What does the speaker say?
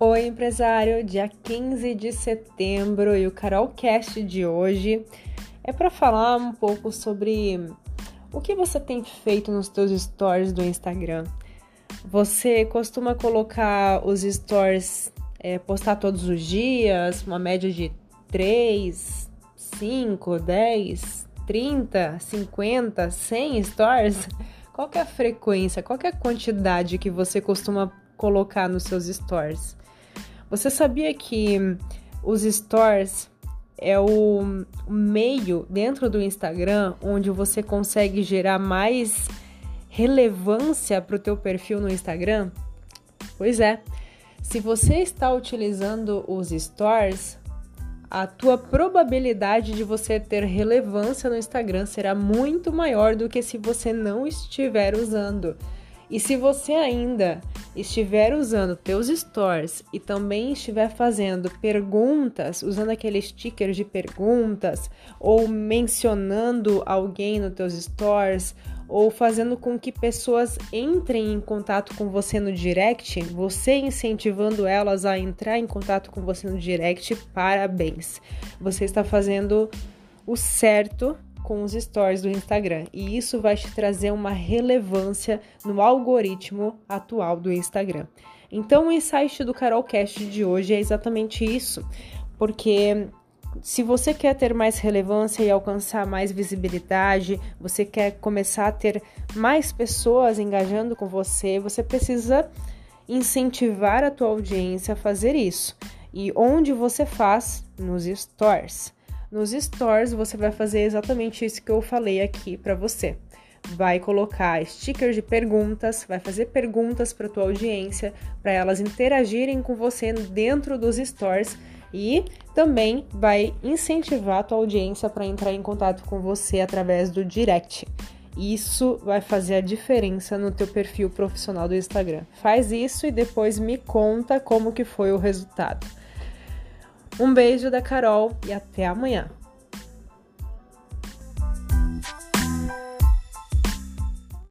Oi, empresário! Dia 15 de setembro e o Carolcast de hoje é para falar um pouco sobre o que você tem feito nos seus stories do Instagram. Você costuma colocar os stories, é, postar todos os dias, uma média de 3, 5, 10, 30, 50, 100 stories? Qual é a frequência, qual é a quantidade que você costuma colocar nos seus stories? Você sabia que os stores é o meio dentro do Instagram onde você consegue gerar mais relevância para o teu perfil no Instagram? Pois é. Se você está utilizando os stores, a tua probabilidade de você ter relevância no Instagram será muito maior do que se você não estiver usando. E se você ainda estiver usando teus stories e também estiver fazendo perguntas, usando aquele sticker de perguntas, ou mencionando alguém nos teus stories, ou fazendo com que pessoas entrem em contato com você no direct, você incentivando elas a entrar em contato com você no direct, parabéns. Você está fazendo o certo com os stories do Instagram e isso vai te trazer uma relevância no algoritmo atual do Instagram. Então, o insight do Carolcast de hoje é exatamente isso, porque se você quer ter mais relevância e alcançar mais visibilidade, você quer começar a ter mais pessoas engajando com você, você precisa incentivar a tua audiência a fazer isso. E onde você faz? Nos stores. Nos stores você vai fazer exatamente isso que eu falei aqui para você. Vai colocar stickers de perguntas, vai fazer perguntas para tua audiência, para elas interagirem com você dentro dos stores e também vai incentivar a tua audiência para entrar em contato com você através do direct. Isso vai fazer a diferença no teu perfil profissional do Instagram. Faz isso e depois me conta como que foi o resultado. Um beijo da Carol e até amanhã.